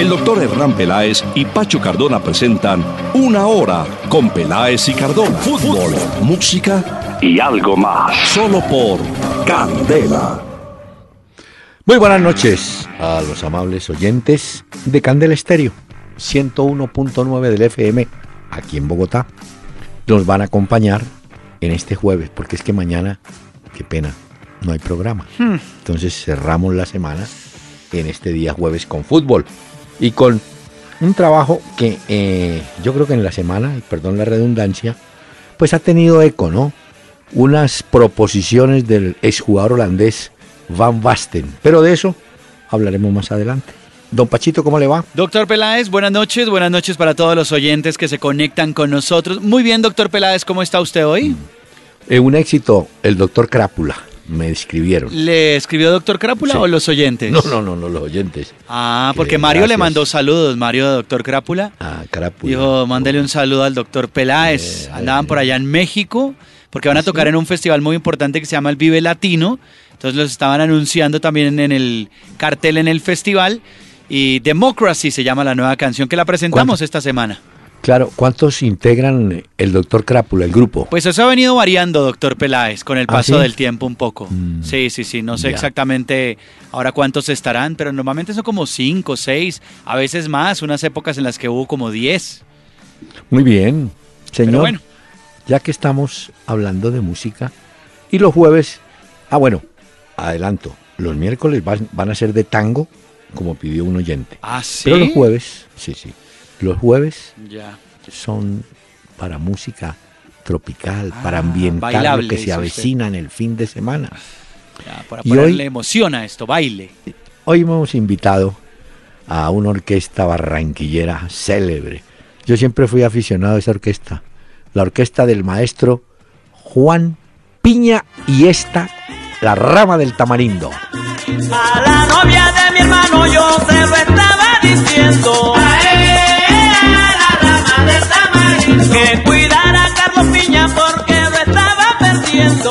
El doctor Hernán Peláez y Pacho Cardona presentan Una Hora con Peláez y Cardona. Fútbol, música y algo más. Solo por Candela. Muy buenas noches a los amables oyentes de Candela Estéreo, 101.9 del FM, aquí en Bogotá. Nos van a acompañar en este jueves, porque es que mañana, qué pena, no hay programa. Entonces cerramos la semana en este día jueves con fútbol y con un trabajo que eh, yo creo que en la semana, y perdón la redundancia, pues ha tenido eco, ¿no? Unas proposiciones del exjugador holandés Van Basten, pero de eso hablaremos más adelante. Don Pachito, ¿cómo le va? Doctor Peláez, buenas noches, buenas noches para todos los oyentes que se conectan con nosotros. Muy bien, doctor Peláez, ¿cómo está usted hoy? Eh, un éxito, el doctor Crápula me escribieron. ¿Le escribió doctor Crápula Sí. o los oyentes? No, no, no, no, los oyentes. Ah, porque Que Mario le mandó saludos, Mario de doctor Crápula. Ah, Crápula. Dijo, mándele un saludo al doctor Peláez. Eh, Andaban eh. por allá en México, porque van a tocar en un festival muy importante que se llama el Vive Latino. Entonces los estaban anunciando también en el cartel en el festival. Y Democracy se llama la nueva canción que la presentamos ¿Cuánto? esta semana. Claro, ¿cuántos integran el doctor Crápula, el grupo? Pues eso ha venido variando, doctor Peláez, con el ¿Ah, paso sí? del tiempo un poco. Mm. Sí, sí, sí, no sé Ya. exactamente ahora cuántos estarán, pero normalmente son como cinco, seis, a veces más, unas épocas en las que hubo como diez. Muy bien, señor. Pero bueno, Ya que estamos hablando de música y los jueves, ah bueno, adelanto, los miércoles van, van a ser de tango, como pidió un oyente. ah, sí. Pero los jueves, sí, sí, los jueves Ya. son para música tropical, Ah, para ambientar lo que se usted. avecina en el fin de semana. ya, para Y hoy- emoción a esto, baile. Hoy hemos invitado a una orquesta barranquillera célebre. Yo siempre fui aficionado a esa orquesta, la orquesta del maestro Juan Piña y esta, la rama del tamarindo. A la novia de mi hermano yo se lo estaba diciendo. Que cuidara a Carlos Piña porque lo estaba perdiendo.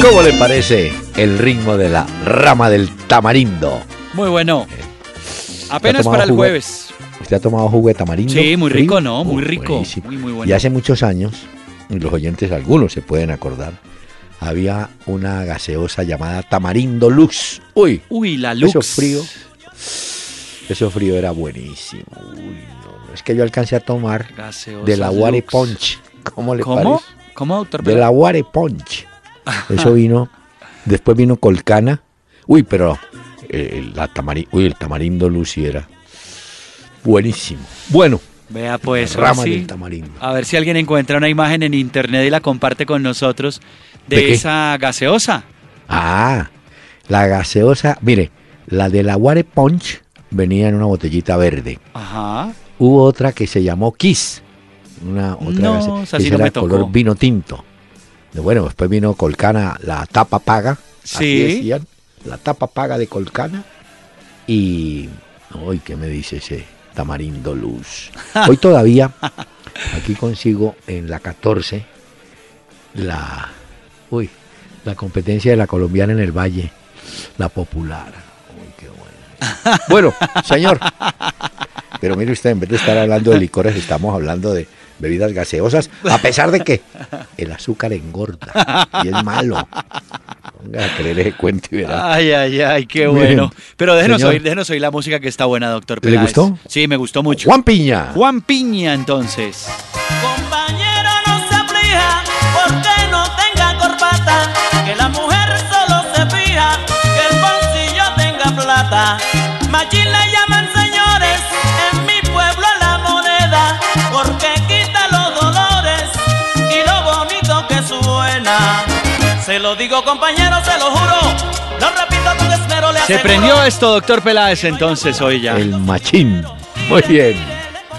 ¿Cómo le parece el ritmo de la rama del tamarindo? Muy bueno. Apenas para el jugo? jueves. ¿Usted ha tomado jugo de tamarindo? Sí, muy rico, ¿no? Muy rico. Muy, muy bueno. Y hace muchos años, los oyentes algunos se pueden acordar, había una gaseosa llamada Tamarindo Lux. Uy, Uy, la luz. eso frío. Eso frío era buenísimo. Uy, no, es que yo alcancé a tomar Gaseosa de la Ware Lux. Punch. ¿Cómo le ¿Cómo? parece? ¿Cómo, doctor De la Ware Punch. Eso vino. Después vino Colcana. Uy, pero eh, la tamari- uy, el tamarindo sí era buenísimo. Bueno, Vea pues, rama sí. del tamarindo. A ver si alguien encuentra una imagen en internet y la comparte con nosotros de, esa gaseosa. Ah, la gaseosa, mire, la de la Ware Punch venía en una botellita verde. Ajá. Hubo otra que se llamó Kiss. Una otra No, gase- esa que no era color vino tinto. Bueno, después vino Colcana, la tapa paga. así Sí. decían, la tapa paga de Colcana. Y. Uy, ¿qué me dice ese tamarindo luz? Hoy todavía, aquí consigo en la 14, la. Uy, la competencia de la colombiana en el Valle, la popular. Uy, qué bueno. Bueno, señor. Pero mire usted, en vez de estar hablando de licores, estamos hablando de bebidas gaseosas, a pesar de que el azúcar engorda y es malo. a creer ese cuento y verá. Ay, ay, ay, qué bueno. Pero déjenos oír, déjenos oír la música que está buena, doctor ¿Le gustó? Sí, me gustó mucho. Juan Piña. Juan Piña, entonces. Compañero, no se aflija porque no tenga corbata. Que la mujer solo se fija que el bolsillo tenga plata. Machín le llaman lo digo, compañero, se lo juro. Lo repito con esmero, le Se aseguro. prendió esto, doctor Peláez, entonces, hoy ya. El machín. Muy bien.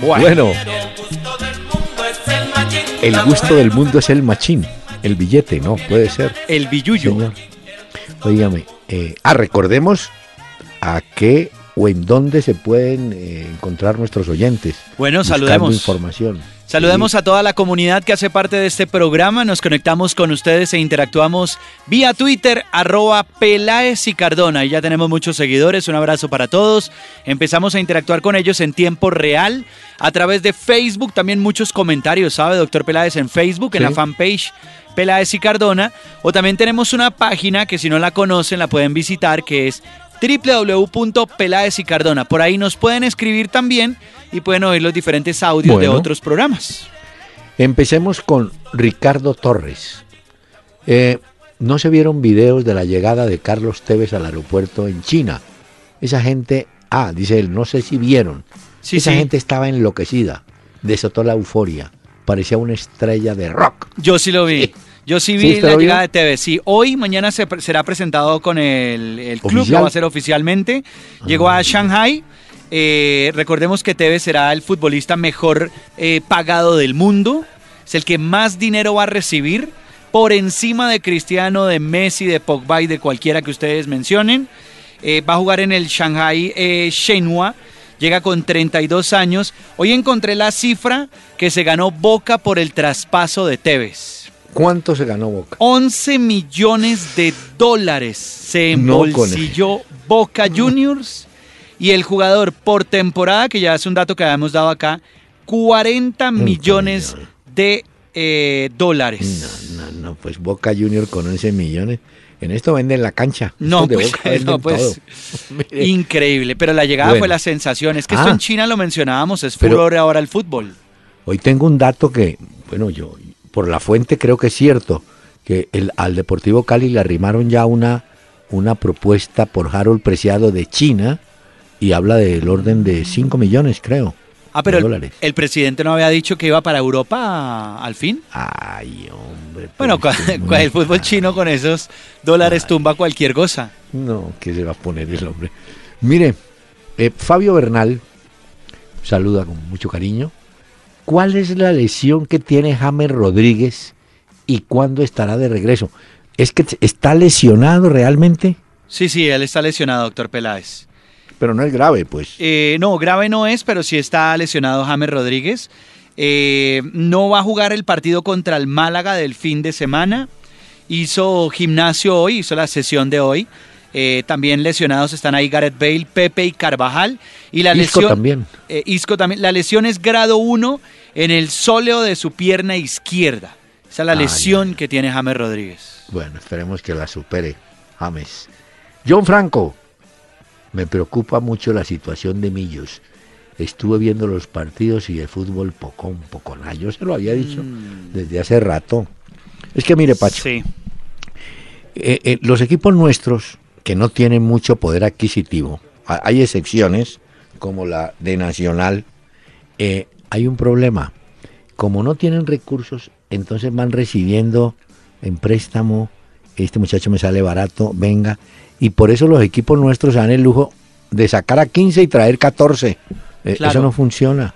Bueno, El gusto del mundo es el machín. el La gusto mujer del mundo es el machín. El billete, no, puede ser. El billuyo. Señor. Óigame, eh, ah, recordemos a qué o en dónde se pueden eh, encontrar nuestros oyentes. Bueno, saludemos. información. Saludemos a toda la comunidad que hace parte de este programa. Nos conectamos con ustedes e interactuamos vía Twitter, arroba Peláez y Cardona. Y ya tenemos muchos seguidores. Un abrazo para todos. Empezamos a interactuar con ellos en tiempo real. A través de Facebook, también muchos comentarios, ¿sabe, doctor Peláez? En Facebook, en la fanpage Peláez y Cardona. O también tenemos una página que si no la conocen la pueden visitar, que es www.peláez y Cardona. Por ahí nos pueden escribir también y pueden oír los diferentes audios de otros programas. Empecemos con Ricardo Torres. Eh, no se vieron videos de la llegada de Carlos Tevez al aeropuerto en China. Esa gente, ah, dice él, no sé si vieron. Sí, Esa sí. gente estaba enloquecida, desató la euforia, parecía una estrella de rock. Yo sí lo vi. Sí. Yo sí ¿Sí, vi la llegada de TV. Sí, hoy, mañana se será presentado con el, el club, ¿Oficial? lo va a hacer oficialmente. Llegó a Shanghai. Eh, recordemos que TV será el futbolista mejor eh, pagado del mundo. Es el que más dinero va a recibir por encima de Cristiano, de Messi, de Pogba y de cualquiera que ustedes mencionen. Eh, va a jugar en el Shanghai Shenhua. Llega con 32 años. Hoy encontré la cifra que se ganó Boca por el traspaso de Tevez. ¿Cuánto se ganó Boca? 11 millones de dólares se No embolsilló Boca Juniors y el jugador por temporada, que ya es un dato que habíamos dado acá, 40 millones de eh, dólares. No, no, no, pues Boca Junior con 11 millones. En esto venden la cancha. No, de pues, Boca no, pues, Increíble, pero la llegada Bueno. fue la sensación. Es que esto Ah. en China lo mencionábamos, es furor ahora el fútbol. Hoy tengo un dato que, bueno, yo por la fuente creo que es cierto, que el, al Deportivo Cali le arrimaron ya una, una propuesta por Harold Preciado de China y habla del orden de 5 millones, creo. Ah, pero el, dólares. el presidente no había dicho que iba para Europa al fin. Ay, hombre. Bueno, que el fútbol chino con esos dólares tumba cualquier cosa. No, ¿qué se va a poner el hombre? Mire, eh, Fabio Bernal saluda con mucho cariño. ¿Cuál es la lesión que tiene James Rodríguez y cuándo estará de regreso? ¿Es que está lesionado realmente? Sí, sí, él está lesionado, doctor Peláez. Pero no es grave, pues. Eh, no, grave no es, pero sí está lesionado James Rodríguez. Eh, no va a jugar el partido contra el Málaga del fin de semana. Hizo gimnasio hoy, hizo la sesión de hoy. Eh, también lesionados están ahí Gareth Bale, Pepe y Carvajal. Y la Isco lesión, también. eh, Isco también. La lesión es grado 1 en el sóleo de su pierna izquierda. Esa es la lesión que tiene James Rodríguez. Bueno, esperemos que la supere James. John Franco, me preocupa mucho la situación de Millos. Estuve viendo los partidos y el fútbol poco, un poco nada. Yo se lo había dicho desde hace rato. Es que mire, Pacho, Sí. eh, eh, los equipos nuestros que no tienen mucho poder adquisitivo, ha- hay excepciones como la de Nacional, eh, hay un problema. Como no tienen recursos, entonces van recibiendo en préstamo, este muchacho me sale barato, venga, y por eso los equipos nuestros dan el lujo de sacar a 15 y traer 14. Eh, Claro. Eso no funciona.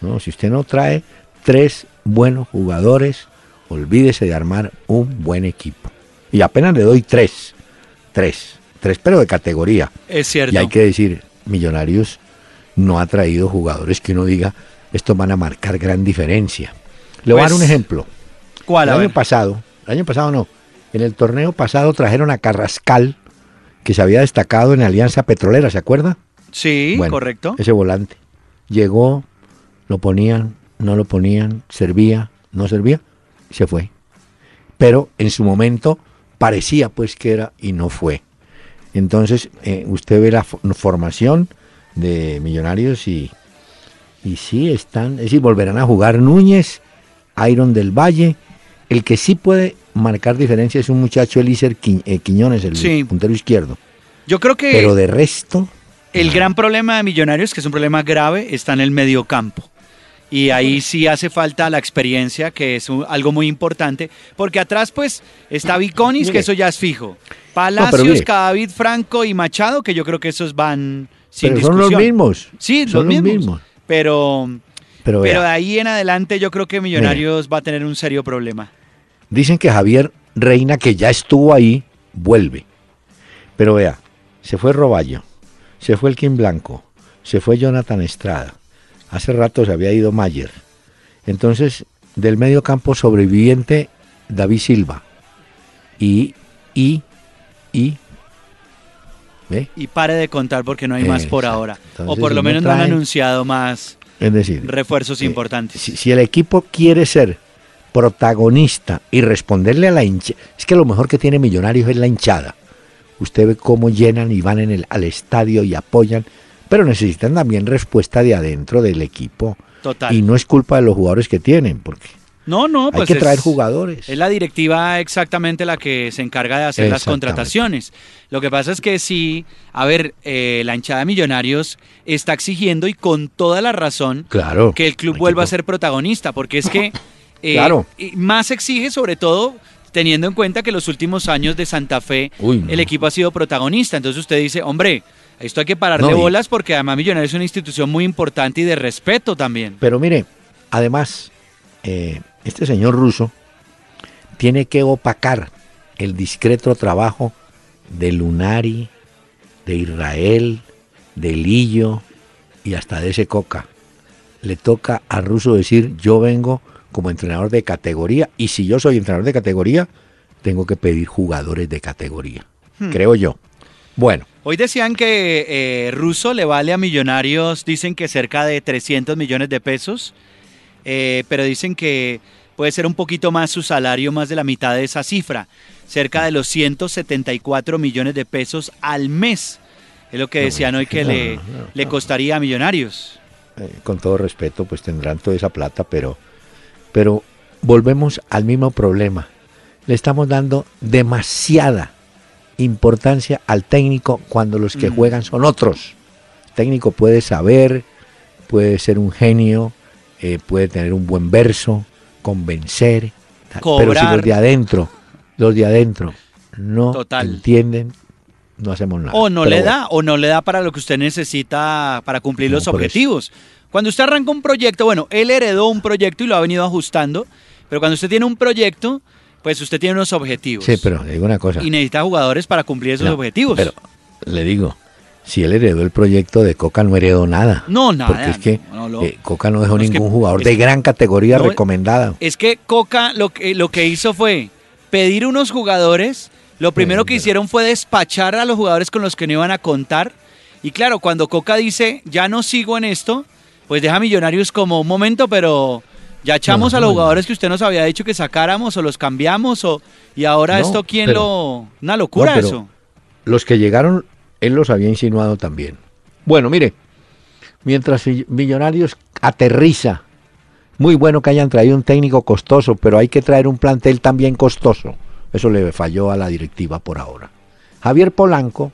No, si usted no trae tres buenos jugadores, olvídese de armar un buen equipo. Y apenas le doy tres, tres, tres, pero de categoría. Es cierto. Y hay que decir, Millonarios no ha traído jugadores que uno diga, estos van a marcar gran diferencia. Le voy a dar Pues, un ejemplo. ¿Cuál? El año pasado, el año pasado no, en el torneo pasado trajeron a Carrascal, que se había destacado en Alianza Petrolera, ¿se acuerda? Sí, Bueno, correcto. Ese volante. Llegó, lo ponían, no lo ponían, servía, no servía, se fue. Pero en su momento parecía pues que era y no fue. Entonces, eh, usted ve la formación de Millonarios y, y sí están, es decir, volverán a jugar Núñez, Iron del Valle. El que sí puede marcar diferencia es un muchacho, Elícer eh, Quiñones, el puntero izquierdo. Yo creo que. Pero de resto. El gran problema de Millonarios, que es un problema grave, está en el mediocampo. Y ahí sí hace falta la experiencia, que es algo muy importante, porque atrás pues está Viconis, que eso ya es fijo. Palacios, Cadavid, Franco y Machado, que yo creo que esos van sin pero Son los mismos. Sí, son los, mismos. Pero, pero, de ahí en adelante yo creo que Millonarios va a tener un serio problema. Dicen que Javier Reina, que ya estuvo ahí, vuelve. Pero vea, se fue Roballo, se fue el Kim Blanco, se fue Jonathan Estrada, Hace rato se había ido Mayer. Entonces, del medio campo sobreviviente, David Silva. Y, y, y. ¿ve? Y pare de contar porque no hay más por ahora. o por lo menos no, han anunciado más es decir, refuerzos eh, importantes. Si, el equipo quiere ser protagonista y responderle a la hinchada, es que lo mejor que tiene Millonarios es la hinchada. Usted ve cómo llenan y van en el, al estadio y apoyan pero necesitan también respuesta de adentro del equipo. Total. Y no es culpa de los jugadores que tienen, porque no, no, pues hay que traer jugadores. Es la directiva exactamente la que se encarga de hacer las contrataciones. Lo que pasa es que sí, a ver, eh, la hinchada de Millonarios está exigiendo y con toda la razón claro, que el club vuelva a ser protagonista, porque es que eh, claro. más exige sobre todo teniendo en cuenta que los últimos años de Santa Fe el equipo ha sido protagonista. Entonces usted dice, hombre, esto hay que pararle bolas porque además Millonarios es una institución muy importante y de respeto también. Pero mire, además, eh, este señor ruso tiene que opacar el discreto trabajo de Lunari, de Israel, de Lillo y hasta de ese Coca. Le toca a Ruso decir, yo vengo como entrenador de categoría y si yo soy entrenador de categoría, tengo que pedir jugadores de categoría, hmm. creo yo. Bueno. Hoy decían que eh, Russo le vale a Millonarios, dicen que cerca de 300 millones de pesos, eh, pero dicen que puede ser un poquito más su salario, más de la mitad de esa cifra, cerca de los 174 millones de pesos al mes. Es lo que decían hoy que le, le costaría a Millonarios. Eh, con todo respeto, pues tendrán toda esa plata, pero, pero volvemos al mismo problema. Le estamos dando demasiada importancia al técnico cuando los que mm. juegan son otros. El técnico puede saber, puede ser un genio, eh, puede tener un buen verso, convencer, pero si los de adentro, los de adentro no entienden, no hacemos nada. O no le da, o no le da para lo que usted necesita para cumplir los objetivos. Cuando usted arranca un proyecto, bueno, él heredó un proyecto y lo ha venido ajustando, pero cuando usted tiene un proyecto, pues usted tiene unos objetivos. Sí, pero le digo una cosa. Y necesita jugadores para cumplir esos objetivos. Pero le digo, si él heredó el proyecto de Coca, no heredó nada. No, nada. Porque es que eh, Coca no dejó ningún jugador de gran categoría recomendada. Es que Coca lo que, lo que hizo fue pedir unos jugadores. Lo primero que hicieron fue despachar a los jugadores con los que no iban a contar. Y claro, cuando Coca dice, ya no sigo en esto, pues deja Millonarios como un momento, pero ya echamos a los jugadores que usted nos había dicho que sacáramos o los cambiamos o y ahora esto quién lo una locura eso. Los que llegaron él los había insinuado también. Bueno, mire, mientras Millonarios aterriza, muy bueno que hayan traído un técnico costoso, pero hay que traer un plantel también costoso. Eso le falló a la directiva por ahora. Javier Polanco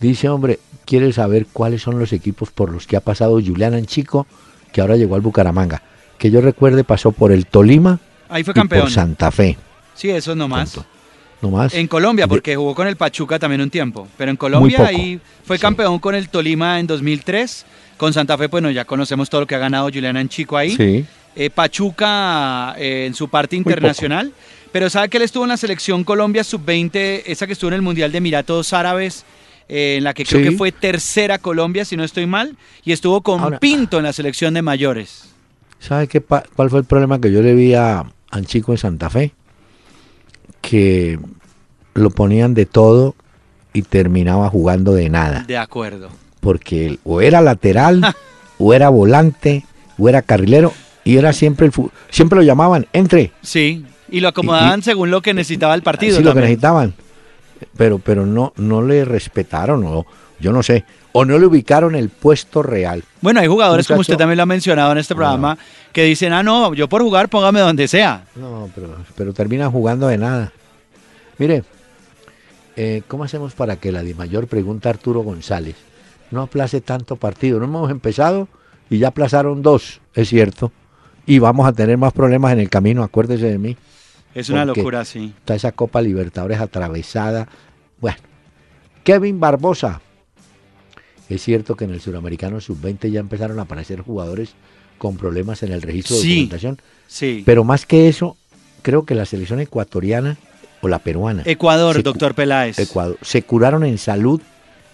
dice, hombre, quiere saber cuáles son los equipos por los que ha pasado Julián Anchico, que ahora llegó al Bucaramanga que yo recuerde pasó por el Tolima Ahí fue campeón. y por Santa Fe. Sí, eso no más. No más. En Colombia, porque jugó con el Pachuca también un tiempo. Pero en Colombia ahí fue campeón con el Tolima en 2003. Con Santa Fe, bueno, ya conocemos todo lo que ha ganado Julián Chico ahí. Sí. Eh, Pachuca eh, en su parte internacional. Pero sabe que él estuvo en la selección Colombia sub-20, esa que estuvo en el Mundial de Emiratos Árabes, eh, en la que creo que fue tercera Colombia, si no estoy mal, y estuvo con Pinto en la selección de mayores. ¿Sabe qué cuál fue el problema que yo le vi a Anchico en Santa Fe? Que lo ponían de todo y terminaba jugando de nada. De acuerdo. Porque él, o era lateral, o era volante, o era carrilero, y era siempre el siempre lo llamaban, entre. Sí. Y lo acomodaban según lo que necesitaba el partido. Sí, lo que necesitaban. Pero, pero no, no le respetaron, o yo no sé, o no le ubicaron el puesto real. Bueno, hay jugadores, como usted también lo ha mencionado en este programa, que dicen, ah, no, yo por jugar, póngame donde sea. No, pero, pero termina jugando de nada. Mire, eh, ¿cómo hacemos para que la de mayor pregunta Arturo González no aplace tanto partido? No hemos empezado y ya aplazaron dos, es cierto. Y vamos a tener más problemas en el camino, acuérdese de mí. Es una locura, sí. Está esa Copa Libertadores atravesada. Bueno, Kevin Barbosa. Es cierto que en el Suramericano Sub-20 ya empezaron a aparecer jugadores con problemas en el registro de documentación. Sí. Pero más que eso, creo que la selección ecuatoriana o la peruana. Ecuador, doctor Peláez. Ecuador. Se curaron en salud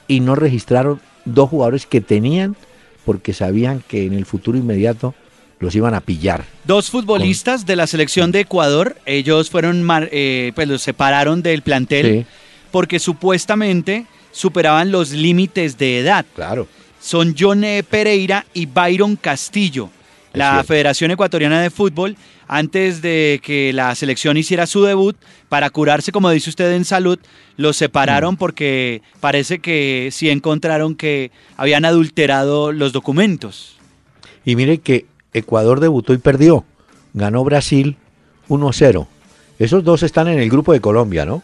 y no registraron dos jugadores que tenían porque sabían que en el futuro inmediato los iban a pillar. Dos futbolistas de la selección de Ecuador, ellos fueron, eh, pues los separaron del plantel porque supuestamente superaban los límites de edad. Claro. Son John Pereira y Byron Castillo. la Federación Ecuatoriana de Fútbol antes de que la selección hiciera su debut, para curarse, como dice usted, en salud, los separaron mm. porque parece que sí encontraron que habían adulterado los documentos. Y mire que Ecuador debutó y perdió. Ganó Brasil 1-0. Esos dos están en el grupo de Colombia, ¿no?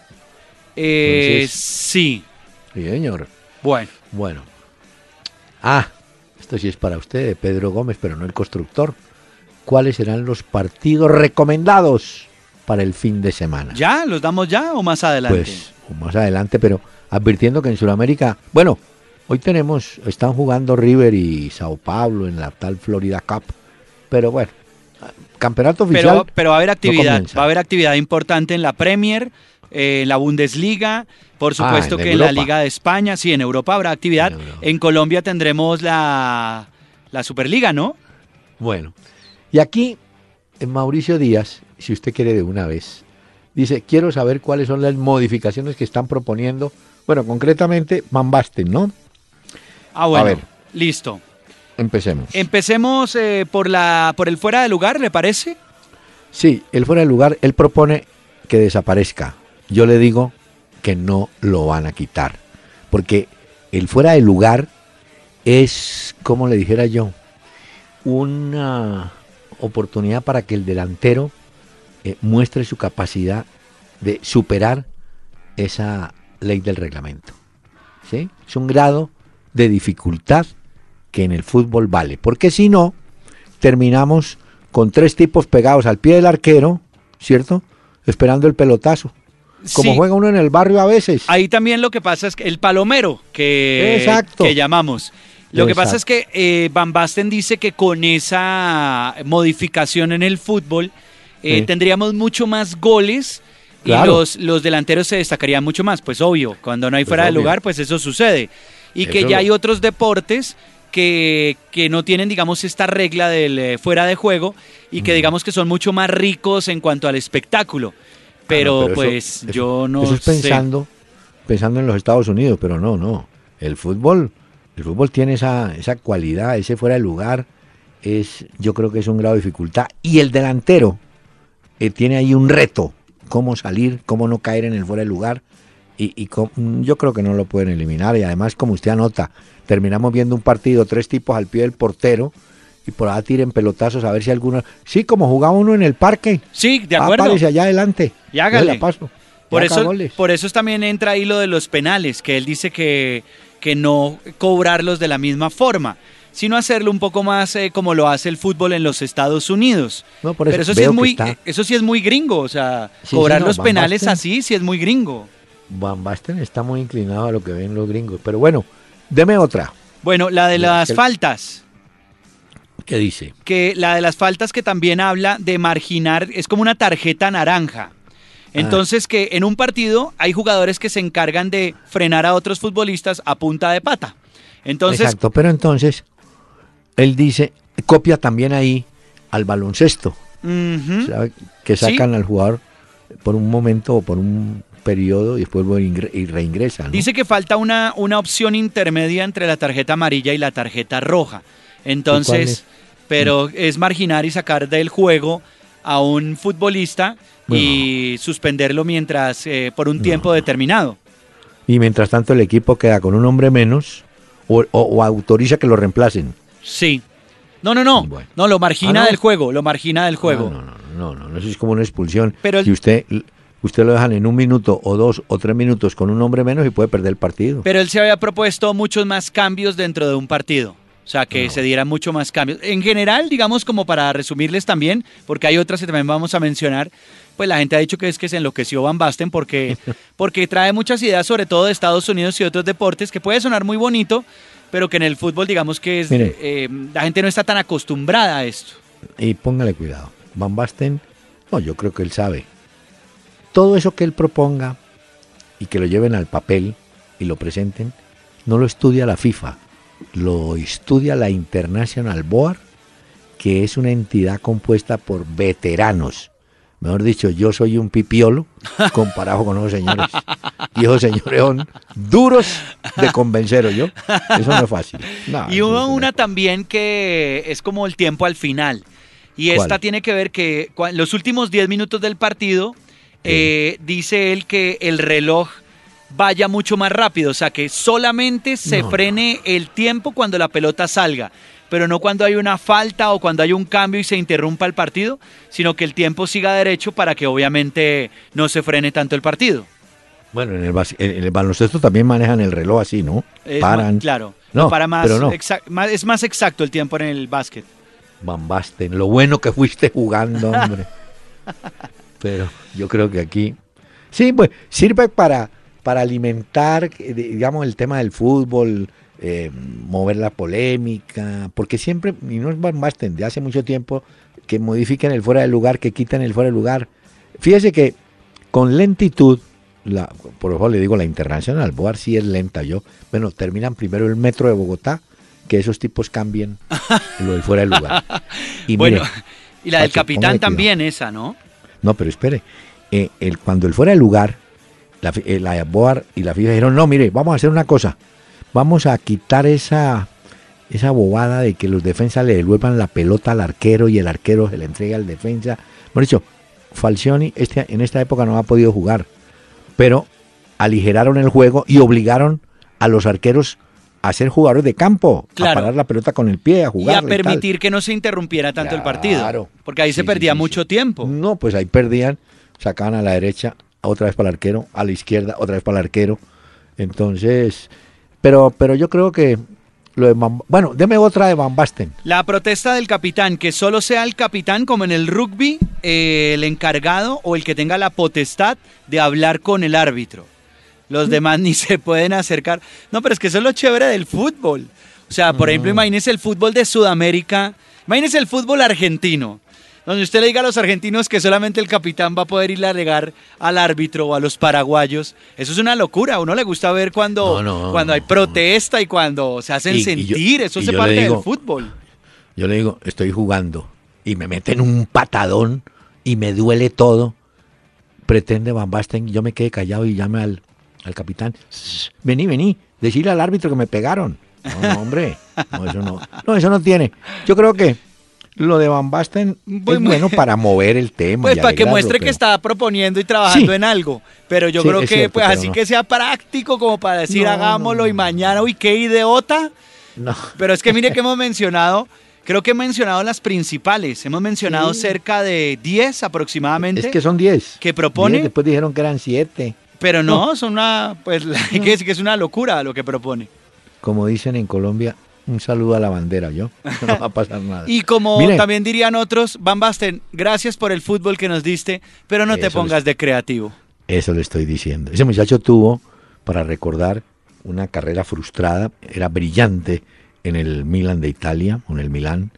Eh, sí. Sí, señor. Bueno. Bueno. Ah, esto sí es para usted, Pedro Gómez, pero no el constructor cuáles serán los partidos recomendados para el fin de semana. ¿Ya? ¿Los damos ya o más adelante? Pues más adelante, pero advirtiendo que en Sudamérica, bueno, hoy tenemos, están jugando River y Sao Paulo en la tal Florida Cup, pero bueno, campeonato oficial. Pero, pero va a haber actividad, va a haber actividad importante en la Premier, en la Bundesliga, por ah, supuesto que en la Liga de España, sí, en Europa habrá actividad. En, Colombia tendremos la, la Superliga, ¿no? Bueno, y aquí, en Mauricio Díaz, si usted quiere de una vez, dice, quiero saber cuáles son las modificaciones que están proponiendo, bueno, concretamente Van Basten, ¿no? Ah, bueno, A ver, listo. Empecemos. Empecemos eh, por, la, por el fuera de lugar, ¿le parece? Sí, el fuera de lugar, él propone que desaparezca. Yo le digo que no lo van a quitar, porque el fuera de lugar es, como le dijera yo, una oportunidad para que el delantero eh, muestre su capacidad de superar esa ley del reglamento. ¿sí? Es un grado de dificultad que en el fútbol vale, porque si no, terminamos con tres tipos pegados al pie del arquero, ¿cierto? Esperando el pelotazo. Como juega uno en el barrio a veces. Ahí también lo que pasa es que el palomero que, que llamamos. Lo que pasa es que eh, Van Basten dice que con esa modificación en el fútbol eh, tendríamos mucho más goles y los, los delanteros se destacarían mucho más. Pues obvio, cuando no hay pues fuera de lugar, pues eso sucede. Y que ya hay otros deportes que, que, no tienen, digamos, esta regla del eh, fuera de juego y que digamos que son mucho más ricos en cuanto al espectáculo. Ah, pero, pues yo no eso es pensando, pensando en los Estados Unidos, pero no, no. El fútbol el fútbol tiene esa, esa cualidad, ese fuera de lugar, es, yo creo que es un grado de dificultad. Y el delantero eh, tiene ahí un reto, cómo salir, cómo no caer en el fuera de lugar. Y, yo creo que no lo pueden eliminar. Y además, como usted anota, terminamos viendo un partido, tres tipos al pie del portero, y por ahí tiren pelotazos a ver si alguno. Sí, como jugaba uno en el parque. Sí, de acuerdo. Aparece allá adelante. Y hágale. Paso. Por eso, por eso también entra ahí lo de los penales, que él dice que que no cobrarlos de la misma forma, sino hacerlo un poco más eh, como lo hace el fútbol en los Estados Unidos. Pero eso sí, es muy, eso sí es muy gringo, o sea, cobrar los penales así sí es muy gringo. Van Basten está muy inclinado a lo que ven los gringos, pero bueno, deme otra. Bueno, la de las faltas. ¿Qué dice? Que la de las faltas que también habla de marginar, es como una tarjeta naranja. Entonces que en un partido hay jugadores que se encargan de frenar a otros futbolistas a punta de pata. Entonces, Exacto, pero entonces él dice, copia también ahí al baloncesto, que sacan al jugador por un momento o por un periodo y después y reingresan. Dice que falta una, una opción intermedia entre la tarjeta amarilla y la tarjeta roja. Entonces, pero es marginar y sacar del juego a un futbolista y suspenderlo mientras eh, por un tiempo determinado. Y mientras tanto el equipo queda con un hombre menos o, o- o autoriza que lo reemplacen. Sí. No, no, no. Bueno. No, lo margina Ah, ¿no? del juego, lo margina del juego. Ah, No, no, no, no, no, eso es como una expulsión. Pero el- Si usted, usted lo dejan en un minuto o dos o tres minutos con un hombre menos y puede perder el partido. Pero él se había propuesto muchos más cambios dentro de un partido. O sea, que se dieran mucho más cambios. En general, digamos, como para resumirles también, porque hay otras que también vamos a mencionar, pues la gente ha dicho que es que se enloqueció Van Basten porque, porque trae muchas ideas, sobre todo de Estados Unidos y otros deportes, que puede sonar muy bonito, pero que en el fútbol, digamos que es, Mire. eh, la gente no está tan acostumbrada a esto. Y póngale cuidado. Van Basten, no, yo creo que él sabe. Todo eso que él proponga y que lo lleven al papel y lo presenten, no lo estudia la FIFA, lo estudia la International Board, que es una entidad compuesta por veteranos. Mejor dicho, yo soy un pipiolo comparado con esos señores. Y esos señores son duros de convencer, ¿o yo. Eso no es fácil. No, Y hubo una también que es como el tiempo al final. Y esta tiene que ver que en los últimos 10 minutos del partido, eh, dice él que el reloj vaya mucho más rápido. O sea, que solamente se No, frene el tiempo cuando la pelota salga. Pero no cuando hay una falta o cuando hay un cambio y se interrumpa el partido, sino que el tiempo siga derecho para que obviamente no se frene tanto el partido. Bueno, en el, bas- en el baloncesto también manejan el reloj así, ¿no? Es Paran. más- claro. No, No, para más, pero no. más- es más exacto el tiempo en el básquet. Van Basten, lo bueno que fuiste jugando, hombre. Pero yo creo que aquí. Sí, pues sirve para, para alimentar, eh, digamos, el tema del fútbol, eh, mover la polémica, porque siempre, y no es Van Basten, de hace mucho tiempo, que modifiquen el fuera de lugar, que quiten el fuera de lugar. Fíjese que con lentitud, la, por ejemplo le digo la Internacional, Boar sí es lenta yo, bueno, terminan primero el metro de Bogotá, que esos tipos cambien lo del fuera de lugar. Y bueno, mire, y la del capitán también esa, ¿no? No, pero espere. eh, cuando el fuera de lugar, la, eh, Boar y la FIFA dijeron, no, mire, vamos a hacer una cosa. Vamos a quitar esa, esa bobada de que los defensas le devuelvan la pelota al arquero y el arquero se la entrega al defensa. Por dicho, Falcioni este, en esta época no ha podido jugar, pero aligeraron el juego y obligaron a los arqueros a ser jugadores de campo, Claro. a parar la pelota con el pie, a Y a jugar. permitir que no se interrumpiera tanto el partido. Claro. Porque ahí se perdía sí, mucho sí. tiempo. No, pues ahí perdían, sacaban a la derecha, otra vez para el arquero, a la izquierda, otra vez para el arquero. Entonces, pero, pero yo creo que lo de bueno, deme otra de Van Basten. La protesta del capitán, que solo sea el capitán, como en el rugby, eh, el encargado o el que tenga la potestad de hablar con el árbitro. Los demás ni se pueden acercar. No, pero es que eso es lo chévere del fútbol. O sea, por ejemplo, imagínese el fútbol de Sudamérica. Imagínese el fútbol argentino. Donde usted le diga a los argentinos que solamente el capitán va a poder ir a alegar al árbitro o a los paraguayos. Eso es una locura. A uno le gusta ver cuando, No, no, cuando hay prota y cuando se hacen Y- y yo- sentir. Eso se parte digo- del fútbol. Yo le digo, estoy jugando y me meten un patadón y me duele todo. Pretende Van Basten, yo me quedé callado y llame al, al capitán. "Shh, Vení, vení, decirle al árbitro que me pegaron. No, no, hombre, no, eso no. No, eso no tiene. Yo creo que lo de Van Basten Pues es bueno para mover el tema. Pues y para que muestre que está proponiendo y trabajando Sí. en algo. Pero yo Sí, creo que cierto, pues así no. que sea práctico como para decir No, hagámoslo no, y mañana, uy, qué idiota. No. Pero es que mire que hemos mencionado, creo que he mencionado las principales. Hemos mencionado Sí. cerca de 10 aproximadamente. Es que son 10. ¿Que propone? 10, después dijeron que eran 7. Pero no, son una, pues hay que decir que es una locura lo que propone. Como dicen en Colombia, un saludo a la bandera, yo. No va a pasar nada. Y como Mire. también dirían otros, Van Basten, gracias por el fútbol que nos diste, pero no te pongas de creativo. Eso le estoy diciendo. Ese muchacho tuvo, para recordar, una carrera frustrada, era brillante en el Milan de Italia, o en el Milán,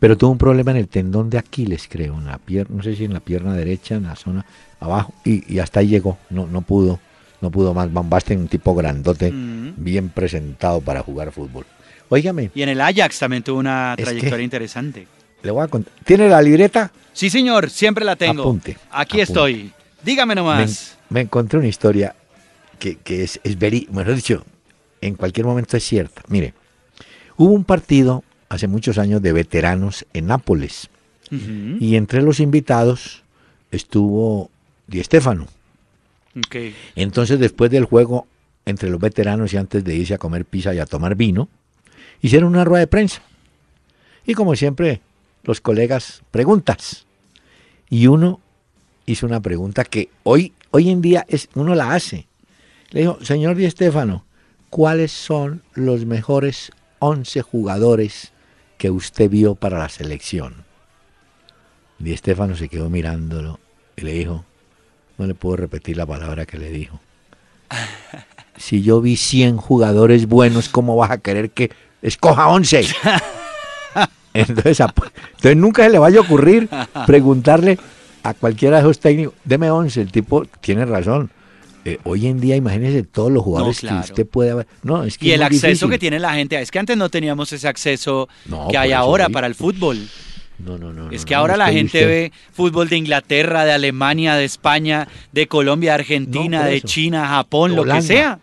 pero tuvo un problema en el tendón de Aquiles, creo, en la pierna, no sé si en la pierna derecha, en la zona abajo, y, y hasta ahí llegó, no, no pudo, no pudo más. Van Basten, un tipo grandote, Mm. bien presentado para jugar fútbol. Óigame, Y en el Ajax también tuvo una trayectoria interesante. le voy a contar. ¿Tiene la libreta? Sí, señor, siempre la tengo. Apunte, Aquí apunte. estoy. Dígame me, nomás. me encontré una historia que, que es, es veri- mejor dicho, en cualquier momento es cierta. Mire, hubo un partido hace muchos años de veteranos en Nápoles y entre los invitados estuvo Di Stéfano. Ok. Entonces, después del juego, entre los veteranos y antes de irse a comer pizza y a tomar vino, hicieron una rueda de prensa. Y como siempre, los colegas preguntas. Y uno hizo una pregunta que hoy, hoy en día es, uno la hace. Le dijo, señor Di Stéfano, ¿cuáles son los mejores 11 jugadores que usted vio para la selección? Di Stéfano se quedó mirándolo y le dijo, no le puedo repetir la palabra que le dijo. Si yo vi 100 jugadores buenos, ¿cómo vas a querer que escoja 11? Entonces, entonces nunca se le vaya a ocurrir preguntarle a cualquiera de esos técnicos, deme 11, el tipo tiene razón. Eh, hoy en día, imagínese todos los jugadores claro. que usted puede haber. No, es que Y es el acceso difícil. que tiene la gente, es que antes no teníamos ese acceso No, que hay ahora digo. para el fútbol. No, no, no. Es que ahora la gente usted- ve fútbol de Inglaterra, de Alemania, de España, de Colombia, de Argentina, de. China, Japón, lo que sea.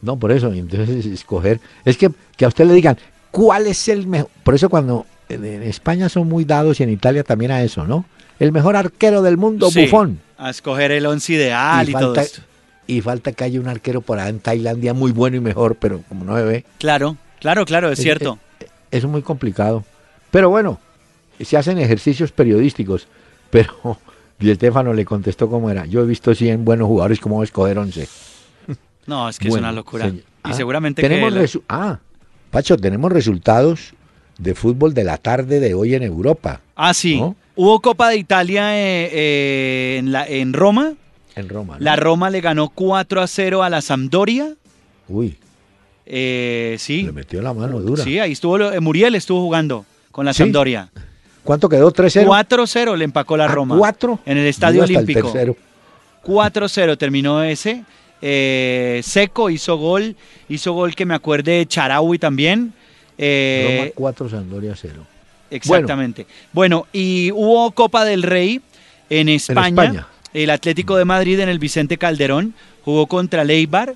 No, por eso, y entonces escoger. Es que, que a usted le digan, ¿cuál es el mejor? Por eso cuando en, en España son muy dados y en Italia también a eso, ¿no? El mejor arquero del mundo, Sí, Bufón. A escoger el once ideal y, todo falta, esto. Y falta que haya un arquero por allá en Tailandia muy bueno y mejor, pero como no se ve, Claro, claro, claro, es Es- cierto. es muy complicado. Pero bueno, se hacen ejercicios periodísticos, pero Di Stefano le contestó cómo era. Yo he visto 100 buenos jugadores, ¿cómo escoger 11? No, es que Bueno, es una locura. señor. Y Ah, seguramente tenemos que... la- Ah, Pacho, tenemos resultados de fútbol de la tarde de hoy en Europa, Ah, sí. ¿no? Hubo Copa de Italia eh, eh, en, la, en Roma. En Roma. ¿no? La Roma le ganó 4 a 0 a la Sampdoria. Uy, Eh, sí. le metió la mano dura. Sí, ahí estuvo, eh, Muriel estuvo jugando con la ¿Sí? Sampdoria. ¿Cuánto quedó? ¿3-0? 4-0 le empacó la Ah, Roma. ¿Cuatro? En el Estadio Olímpico. tercero. 4-0 terminó ese. Eh, Seco hizo gol. Hizo gol que me acuerde de Charaui también. Eh, Roma 4, Sampdoria 0. Exactamente. Bueno. y hubo Copa del Rey en España. España. El Atlético de Madrid en el Vicente Calderón jugó contra el Eibar.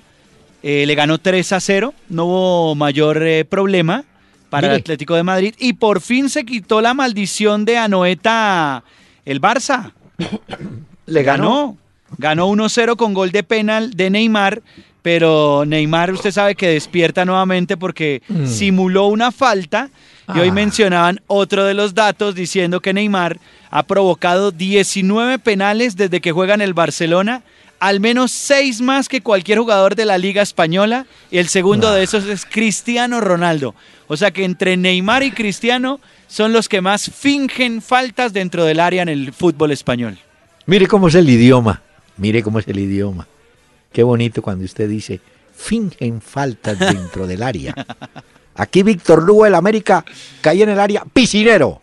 eh, le ganó 3 a 0. No hubo mayor eh, problema para el. Atlético de Madrid. Y por fin se quitó la maldición de Anoeta el Barça. Le ganó. Ganó 1-0 con gol de penal de Neymar, pero Neymar usted sabe que despierta nuevamente porque Mm. simuló una falta y hoy Ah. mencionaban otro de los datos diciendo que Neymar ha provocado 19 penales desde que juega en el Barcelona, al menos 6 más que cualquier jugador de la Liga Española y el segundo Ah. de esos es Cristiano Ronaldo. O sea que entre Neymar y Cristiano son los que más fingen faltas dentro del área en el fútbol español. Mire cómo es el idioma. Mire cómo es el idioma. Qué bonito cuando usted dice, fingen faltas dentro del área. Aquí Víctor Lugo del América caía en el área, piscinero.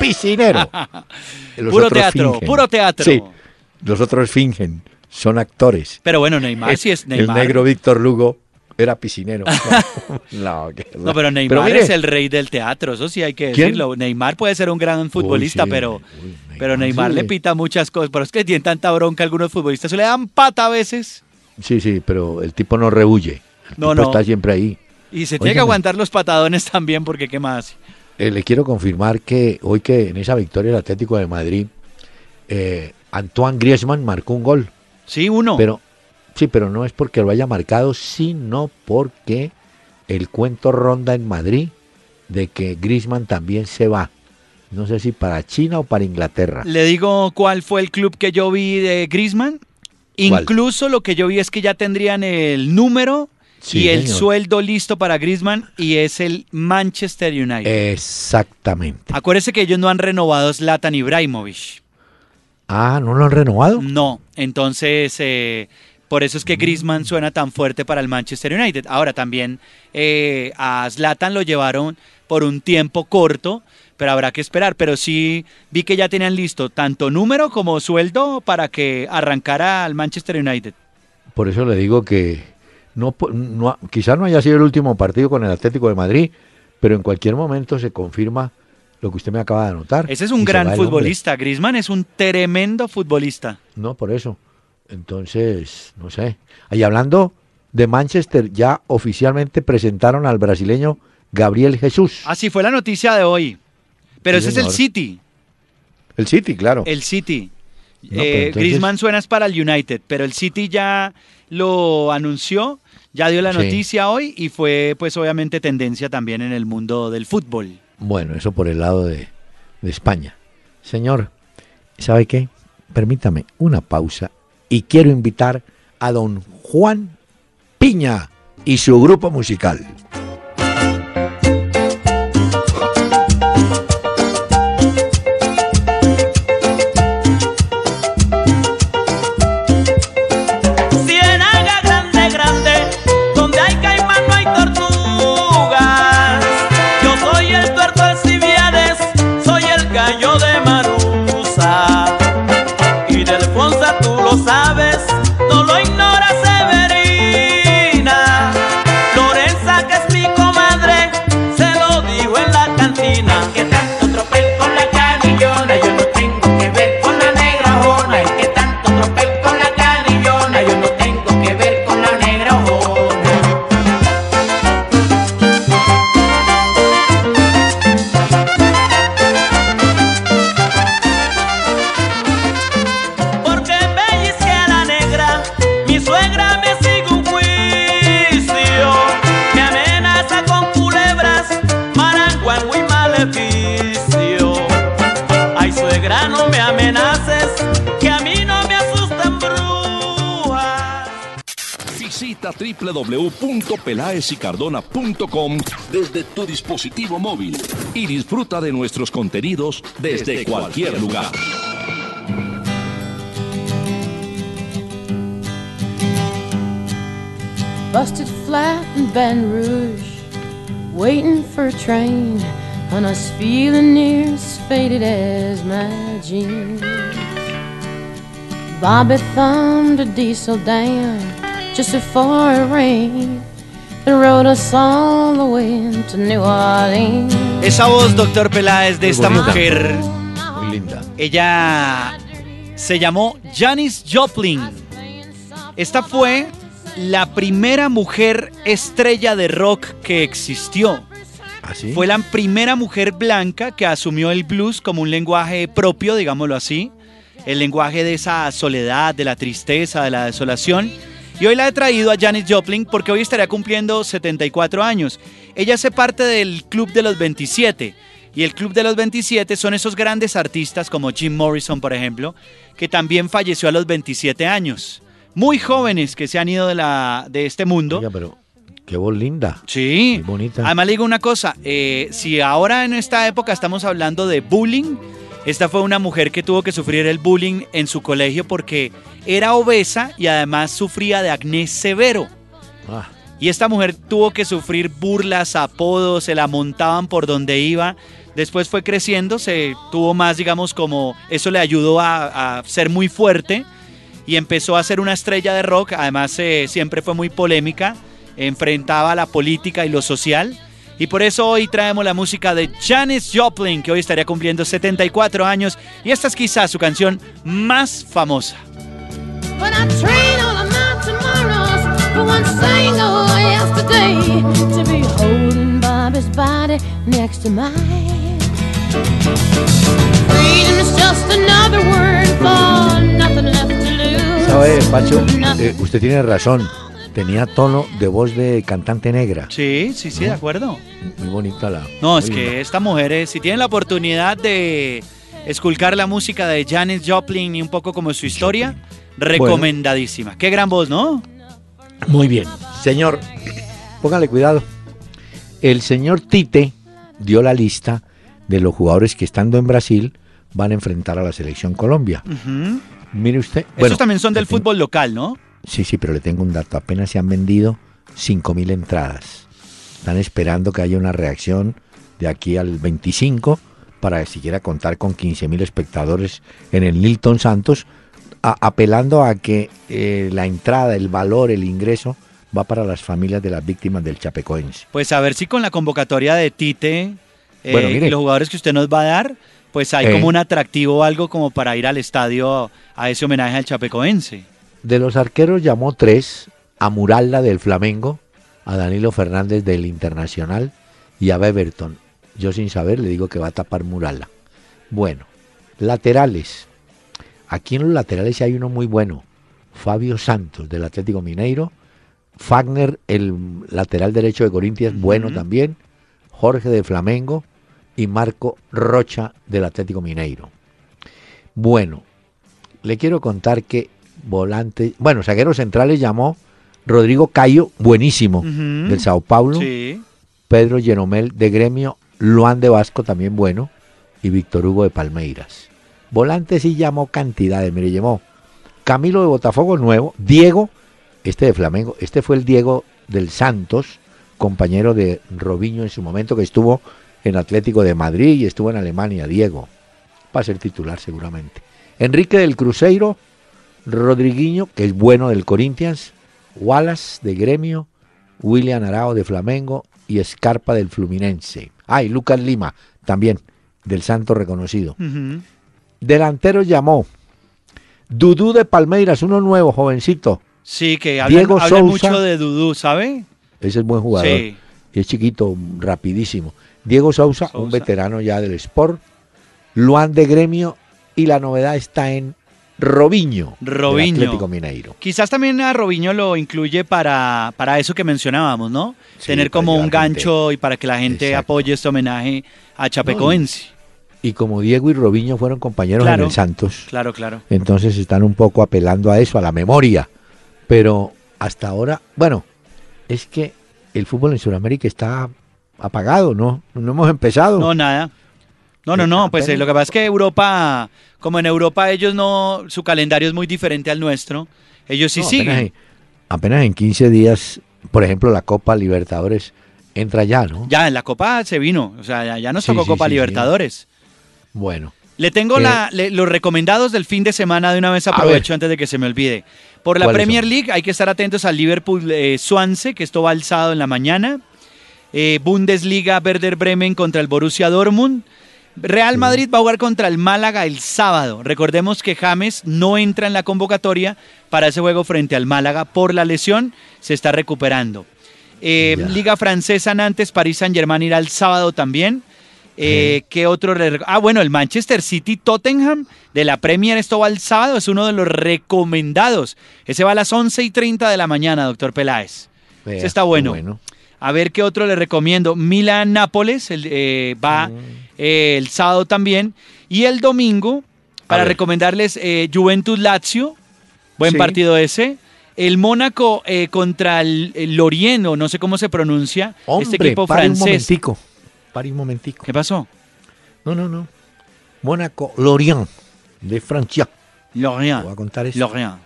Piscinero. Los Puro teatro, fingen. puro teatro. Sí, los otros fingen, son actores. Pero bueno, Neymar sí es El Neymar. negro Víctor Lugo era piscinero. no, qué No, pero Neymar mire, es el rey del teatro, eso sí hay que ¿Quién? decirlo. Neymar puede ser un gran futbolista, sí, pero, uy, Neymar, pero Neymar sí. le pita muchas cosas. Pero es que tienen tanta bronca algunos futbolistas, se le dan pata a veces Sí, sí, pero el tipo no rehuye. El No, tipo no. está siempre ahí. y se tiene que aguantar los patadones también, porque qué más. Eh, le quiero confirmar que hoy que en esa victoria del Atlético de Madrid, eh, Antoine Griezmann marcó un gol. Sí, uno. Pero sí, pero no es porque lo haya marcado, sino porque el cuento ronda en Madrid de que Griezmann también se va. No sé si para China o para Inglaterra. Le digo cuál fue el club que yo vi de Griezmann. Incluso lo que yo vi es que ya tendrían el número Sí, y el señor. sueldo listo para Griezmann y es el Manchester United. Exactamente. Acuérdese que ellos no han renovado Zlatan Ibrahimovic. Ah, ¿no lo han renovado? No, entonces eh, por eso es que Griezmann suena tan fuerte para el Manchester United. Ahora también eh, a Zlatan lo llevaron por un tiempo corto, pero habrá que esperar. Pero sí vi que ya tenían listo tanto número como sueldo para que arrancara al Manchester United. Por eso le digo que no, no, quizás no haya sido el último partido con el Atlético de Madrid, pero en cualquier momento se confirma lo que usted me acaba de anotar. Ese es un gran futbolista. Griezmann es un tremendo futbolista. No, por eso. Entonces, no sé. Y hablando de Manchester, ya oficialmente presentaron al brasileño Gabriel Jesús. Así fue la noticia de hoy. Pero ese es el. City. El City, claro. El City. eh, Griezmann suena para el United, pero el City ya lo anunció, ya dio la noticia hoy y fue pues obviamente tendencia también en el mundo del fútbol. Bueno, eso por el lado de, de España. Señor, ¿sabe qué? Permítame una pausa y quiero invitar a don Juan Piña y su grupo musical. www.pelaesicardona.com desde tu dispositivo móvil y disfruta de nuestros contenidos desde, cualquier lugar. Busted flat in Baton Rouge, waiting for a train, and I was feeling near as faded as my jeans. Bobby thumbed a diesel down just before it rained. Esa voz, doctor Peláez, de esta mujer. Muy linda. Ella se llamó Janis Joplin. Esta fue la primera mujer estrella de rock que existió. ¿Ah, fue la primera mujer blanca que asumió el blues como un lenguaje propio, digámoslo así. El lenguaje de esa soledad, de la tristeza, de la desolación y hoy la he traído a Janis Joplin porque hoy estaría cumpliendo 74 años. Ella hace parte del Club de los 27. Y el Club de los 27 son esos grandes artistas como Jim Morrison, por ejemplo, que también falleció a los 27 años. Muy jóvenes que se han ido de, la, de este mundo. Oiga, pero qué voz linda. Sí. bonita. Además le digo una cosa, eh, si ahora en esta época estamos hablando de bullying, esta fue una mujer que tuvo que sufrir el bullying en su colegio porque era obesa y además sufría de acné severo. Ah. Y esta mujer tuvo que sufrir burlas, apodos, se la montaban por donde iba. Después fue creciendo, se tuvo más, digamos, como eso le ayudó a, ser muy fuerte y empezó a ser una estrella de rock. Además, eh, siempre fue muy polémica, enfrentaba la política y lo social. Y por eso hoy traemos la música de Janis Joplin, que hoy estaría cumpliendo 74 años. Y esta es quizás su canción más famosa. ¿Sabe, Pacho? Eh, usted tiene razón tenía tono de voz de cantante negra. Sí, sí, sí, de acuerdo. Muy bonita la. No, es que esta mujer, es, si tienen la oportunidad de esculcar la música de Janis Joplin y un poco como su historia, recomendadísima. Qué gran voz, ¿no? Muy bien. Señor, póngale cuidado. El señor Tite dio la lista de los jugadores que estando en Brasil van a enfrentar a la selección Colombia. Mire usted. Esos también son del fútbol local, ¿no? Sí, sí, pero le tengo un dato. Apenas se han vendido 5.000 entradas. Están esperando que haya una reacción de aquí al 25 para siquiera contar con 15.000 espectadores en el Nilton Santos, apelando a que eh, la entrada, el valor, el ingreso va para las familias de las víctimas del Chapecoense. Pues a ver si con la convocatoria de Tite eh, y los jugadores que usted nos va a dar, pues hay como eh. un atractivo o algo como para ir al estadio a ese homenaje al Chapecoense. De los arqueros llamó tres, a Muralda del Flamengo, a Danilo Fernández del Internacional y a Beverton. Yo sin saber le digo que va a tapar Muralda. Bueno, laterales. Aquí en los laterales hay uno muy bueno. Fabio Santos del Atlético Mineiro. Fagner, el lateral derecho de Corinthians, bueno también. Jorge de Flamengo y Marco Rocha del Atlético Mineiro. Bueno, le quiero contar que volante, bueno, zagueros centrales llamó Rodrigo Cayo, buenísimo, del Sao Paulo. Pedro Genomel de Gremio, Luan de Vasco también bueno. Y Víctor Hugo de Palmeiras. Volante sí llamó cantidades, mire, llamó Camilo de Botafogo nuevo, Diego, este de Flamengo, este fue el Diego del Santos, compañero de Robiño en su momento que estuvo en Atlético de Madrid y estuvo en Alemania, Diego, va a ser titular seguramente. Enrique del Cruzeiro, Rodriguinho, que es bueno del Corinthians, Wallace de Gremio, William Arao de Flamengo y Escarpa del Fluminense. Ah, y Lucas Lima, también del Santo reconocido. Delantero llamó Dudú de Palmeiras, uno nuevo, jovencito. Sí, que habla, mucho de Dudú, ¿sabe? Ese es buen jugador. Sí. es chiquito, rapidísimo. Diego Sousa, un veterano ya del Sport. Luan de Gremio y la novedad está en Robiño, Robiño. Atlético Mineiro. Quizás también a Robiño lo incluye para, para eso que mencionábamos, ¿no? Tener como un gancho y para que la gente apoye este homenaje a Chapecoense. y, como Diego y Robiño fueron compañeros en el Santos. Claro, claro. Entonces están un poco apelando a eso, a la memoria. Pero hasta ahora, bueno, es que el fútbol en Sudamérica está apagado, ¿no? No hemos empezado. No, nada. No, no, no, pues eh, lo que pasa es que Europa, como en Europa ellos no, su calendario es muy diferente al nuestro, ellos sí siguen. Apenas en, 15 días, por ejemplo, la Copa Libertadores entra ya, ¿no? Ya, en la Copa se vino, o sea, ya, nos tocó Copa Libertadores. Bueno. Le tengo la, eh, los recomendados del fin de semana de una vez aprovecho antes de que se me olvide. Por la Premier League hay que estar atentos al Liverpool eh, Swansea, que esto va alzado en la mañana. Bundesliga Werder Bremen contra el Borussia Dortmund. Real Madrid va a jugar contra el Málaga el sábado. Recordemos que James no entra en la convocatoria para ese juego frente al Málaga por la lesión. Se está recuperando. Eh, Liga Francesa Nantes, París Saint Germain irá el sábado también. Eh, ¿Qué otro? Ah, bueno, el Manchester City Tottenham de la Premier, esto va el sábado, es uno de los recomendados. Ese va a las 11 y 30 de la mañana, doctor Peláez. Ese está bueno. A ver qué otro le recomiendo. Milan Nápoles eh, va. Mm. Eh, el sábado también. Y el domingo, para recomendarles eh, Juventus Lazio, buen partido ese. El Mónaco eh, contra el, Lorient, o no sé cómo se pronuncia, este equipo francés. Un momentico, un momentico. ¿Qué pasó? No, no, no. Mónaco, Lorient, de Francia. Lorient. Voy a contar eso. Lorient.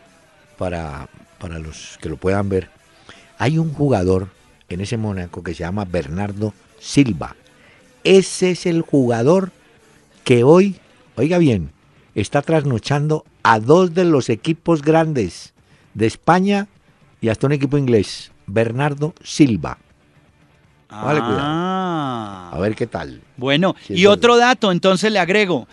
Para, para los que lo puedan ver. Hay un jugador en ese Mónaco que se llama Bernardo Silva. Ese es el jugador que hoy, oiga bien, está trasnochando a dos de los equipos grandes de España y hasta un equipo inglés, Bernardo Silva. Vale, cuidado. Ah. A ver qué tal. Bueno, y otro dato, entonces le agrego.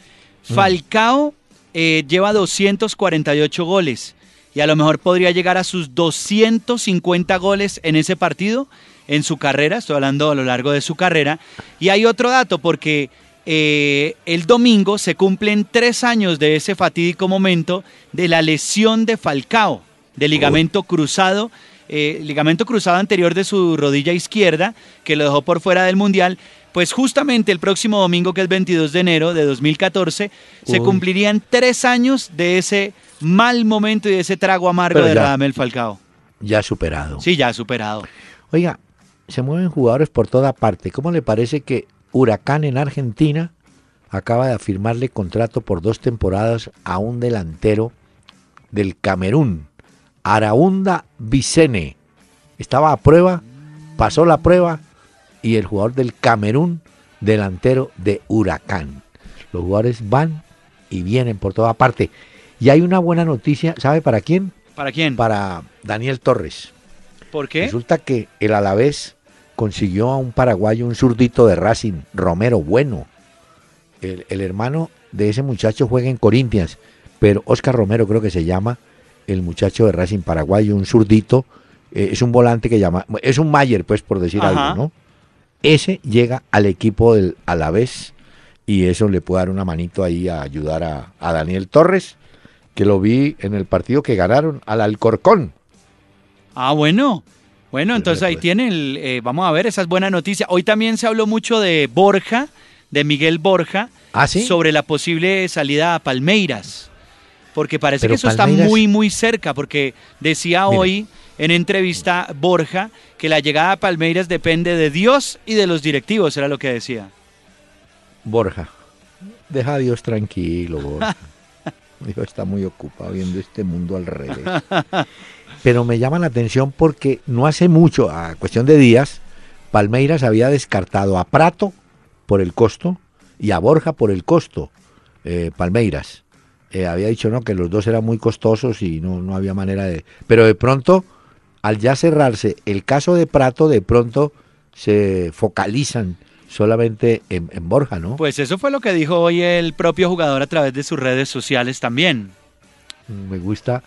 Mm. Falcao eh, lleva 248 goles y a lo mejor podría llegar a sus 250 goles en ese partido en su carrera, estoy hablando a lo largo de su carrera. Y hay otro dato, porque eh, el domingo se cumplen tres años de ese fatídico momento de la lesión de Falcao, de ligamento cruzado. Eh, ligamento cruzado anterior de su rodilla izquierda, que lo dejó por fuera del Mundial, pues justamente el próximo domingo, que es 22 de enero de 2014, se cumplirían tres años de ese mal momento y de ese trago amargo de Radamel Falcao. Ya superado. Sí, ya superado. Oiga, se mueven jugadores por toda parte. ¿Cómo le parece que Huracán en Argentina acaba de afirmarle contrato por dos temporadas a un delantero del Camerún, Araunda Vicene? Estaba a prueba, pasó la prueba y el jugador del Camerún, delantero de Huracán. Los jugadores van y vienen por toda parte. Y hay una buena noticia, ¿sabe para quién? ¿Para quién? Para Daniel Torres. ¿Por qué? Resulta que el Alavés consiguió a un paraguayo, un zurdito de Racing, Romero, bueno. El, hermano de ese muchacho juega en Corinthians, pero Oscar Romero creo que se llama el muchacho de Racing paraguayo, un zurdito, eh, es un volante que llama, es un Mayer, pues por decir algo, ¿no? Ese llega al equipo del Alavés y eso le puede dar una manito ahí a ayudar a, a Daniel Torres que lo vi en el partido que ganaron al Alcorcón. Ah, bueno. Bueno, entonces ahí tiene el, eh, vamos a ver, esa es buena noticia. Hoy también se habló mucho de Borja, de Miguel Borja, ¿Ah, sí? sobre la posible salida a Palmeiras. Porque parece Pero que eso Palmeiras- está muy, muy cerca, porque decía hoy en entrevista Borja que la llegada a Palmeiras depende de Dios y de los directivos, era lo que decía. Borja, deja a Dios tranquilo, Borja. Dios está muy ocupado viendo este mundo al revés. Pero me llama la atención porque no hace mucho, a cuestión de días, Palmeiras había descartado a Prato por el costo y a Borja por el costo. eh, Palmeiras Eh, había dicho no que los dos eran muy costosos y no, no había manera de. Pero de pronto, al ya cerrarse el caso de Prato, de pronto se focalizan solamente en, en Borja, ¿no? Pues eso fue lo que dijo hoy el propio jugador a través de sus redes sociales también. Me gusta.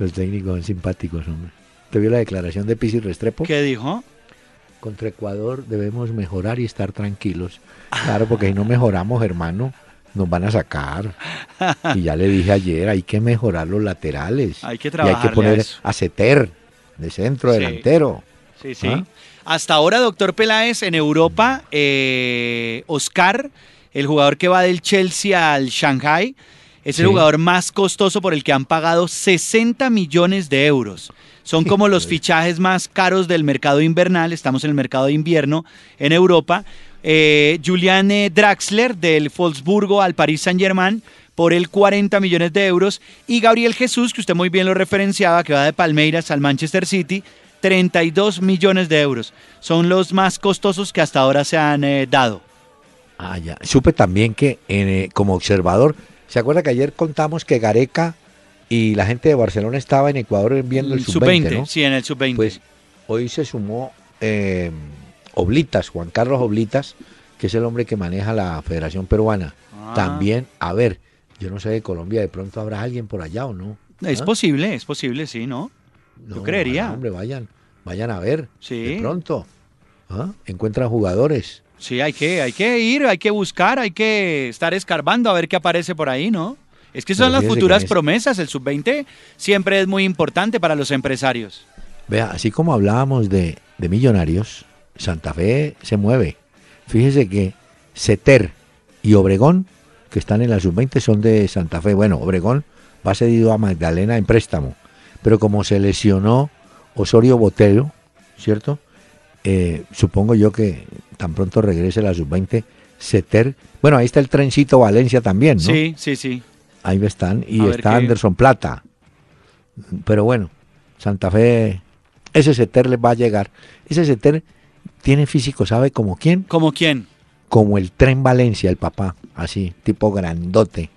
Los técnicos son simpáticos, hombre. ¿Te vio la declaración de Pizzi Restrepo? ¿Qué dijo? Contra Ecuador debemos mejorar y estar tranquilos. Claro, porque si no mejoramos, hermano, nos van a sacar. Y ya le dije ayer, hay que mejorar los laterales. Hay que y hay que poner a Ceter de centro Sí. delantero. Sí, sí. ¿Ah? Hasta ahora, doctor Peláez, en Europa, eh, Oscar, el jugador que va del Chelsea al Shanghai, es el Sí. jugador más costoso por el que han pagado 60 millones de euros. Son como los fichajes más caros del mercado invernal, estamos en el mercado de invierno en Europa. Eh, Julian eh, Draxler del Wolfsburgo al Paris Saint-Germain por el 40 millones de euros y Gabriel Jesús, que usted muy bien lo referenciaba, que va de Palmeiras al Manchester City, 32 millones de euros. Son los más costosos que hasta ahora se han eh, dado. Ah, ya. Supe también que eh, como observador, ¿se acuerda que ayer contamos que Gareca y la gente de Barcelona estaba en Ecuador viendo el El sub-20, ¿no? sí, en el sub-20. Pues hoy se sumó eh, Oblitas, Juan Carlos Oblitas, que es el hombre que maneja la Federación Peruana. Ah. También, a ver, yo no sé de Colombia, de pronto habrá alguien por allá o no. es ¿Ah? posible, es posible, sí, ¿no? No, yo creería. hombre, vayan, vayan a ver. Sí. De pronto. ¿Ah? Encuentran jugadores. Sí, hay que, hay que ir, hay que buscar, hay que estar escarbando a ver qué aparece por ahí, ¿no? Es que son Pero las futuras promesas. El sub-20 siempre es muy importante para los empresarios. Vea, así como hablábamos de, de millonarios, Santa Fe se mueve. Fíjese que Ceter y Obregón, que están en la sub-20, son de Santa Fe. Bueno, Obregón va cedido a Magdalena en préstamo. Pero como se lesionó Osorio Botero, ¿cierto? Eh, supongo yo que tan pronto regrese la sub-20, Ceter. Bueno, ahí está el trencito Valencia también, ¿no? Sí, sí, sí. Ahí están. Y A está qué- Anderson Plata. Pero bueno, Santa Fe, ese Ceter les va a llegar. Ese Ceter tiene físico, ¿sabe como quién? ¿Como quién? Como el tren Valencia, el papá. Así, tipo grandote.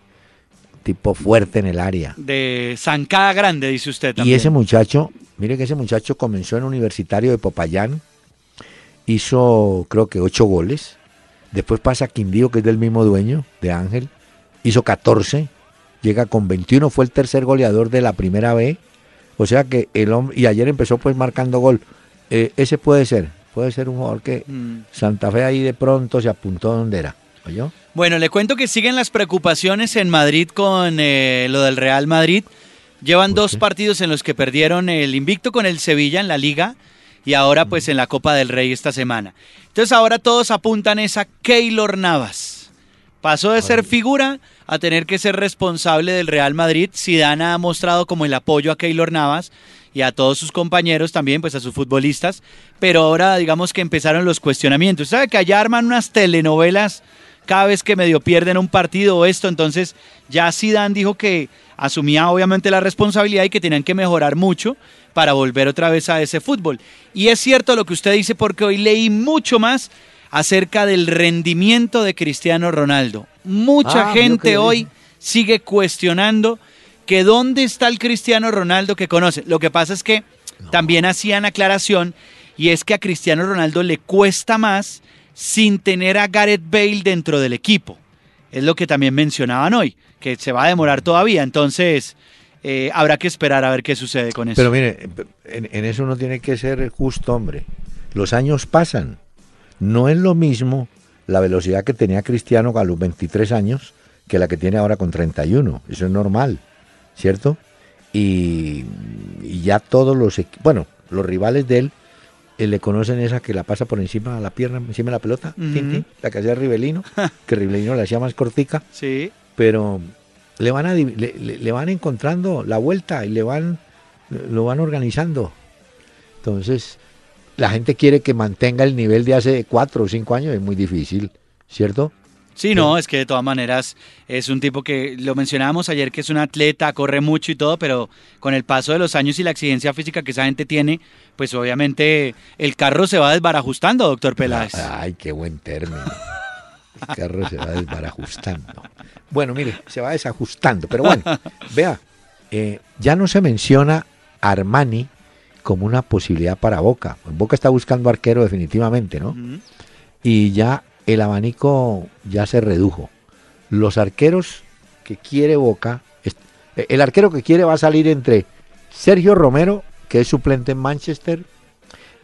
Tipo fuerte en el área. De zancada grande, dice usted Y también. ese muchacho, mire que ese muchacho comenzó en Universitario de Popayán. Hizo, creo que, ocho goles. Después pasa a Quindío, que es del mismo dueño, de Ángel. Hizo 14. Llega con 21. Fue el tercer goleador de la primera B. O sea que el hombre. Y ayer empezó pues marcando gol. Eh, ese puede ser. Puede ser un jugador que Mm. Santa Fe ahí de pronto se apuntó donde era. ¿Oyó? Bueno, le cuento que siguen las preocupaciones en Madrid con eh, lo del Real Madrid. Llevan ¿Por dos partidos en los que perdieron el invicto con el Sevilla en la liga y ahora pues en la Copa del Rey esta semana. Entonces ahora todos apuntan es a Keylor Navas. Pasó de ser figura a tener que ser responsable del Real Madrid. Zidane ha mostrado como el apoyo a Keylor Navas y a todos sus compañeros también, pues a sus futbolistas. Pero ahora digamos que empezaron los cuestionamientos. ¿Sabe que allá arman unas telenovelas cada vez que medio pierden un partido o esto? Entonces ya Zidane dijo que asumía obviamente la responsabilidad y que tenían que mejorar mucho para volver otra vez a ese fútbol. Y es cierto lo que usted dice porque hoy leí mucho más acerca del rendimiento de Cristiano Ronaldo. Mucha Ah, gente hoy sigue cuestionando que dónde está el Cristiano Ronaldo que conoce. Lo que pasa es que también hacían aclaración y es que a Cristiano Ronaldo le cuesta más sin tener a Gareth Bale dentro del equipo. Es lo que también mencionaban hoy, que se va a demorar todavía. Entonces, eh, habrá que esperar a ver qué sucede con eso. Pero mire, en, en eso uno tiene que ser justo, hombre. Los años pasan. No es lo mismo la velocidad que tenía Cristiano a los 23 años que la que tiene ahora con 31. Eso es normal. ¿cierto? Y, y ya todos los, bueno, los rivales de él eh, le conocen esa que la pasa por encima de la pierna, encima de la pelota, la que hacía Rivelino, que Rivelino la hacía más cortica, Sí. pero le van a, le van encontrando la vuelta y le van lo van organizando. Entonces, la gente quiere que mantenga el nivel de hace cuatro o cinco años, es muy difícil, ¿cierto? Sí, no, es que de todas maneras es un tipo que lo mencionábamos ayer que es un atleta, corre mucho y todo, pero con el paso de los años y la exigencia física que esa gente tiene, pues obviamente el carro se va desbarajustando, doctor Peláez. Ay, qué buen término. El carro se va desbarajustando. Bueno, mire, se va desajustando, pero bueno, vea, eh, ya no se menciona Armani como una posibilidad para Boca. Boca está buscando arquero definitivamente, ¿no? Y ya el abanico ya se redujo. Los arqueros que quiere Boca, est- el arquero que quiere va a salir entre Sergio Romero, que es suplente en Manchester,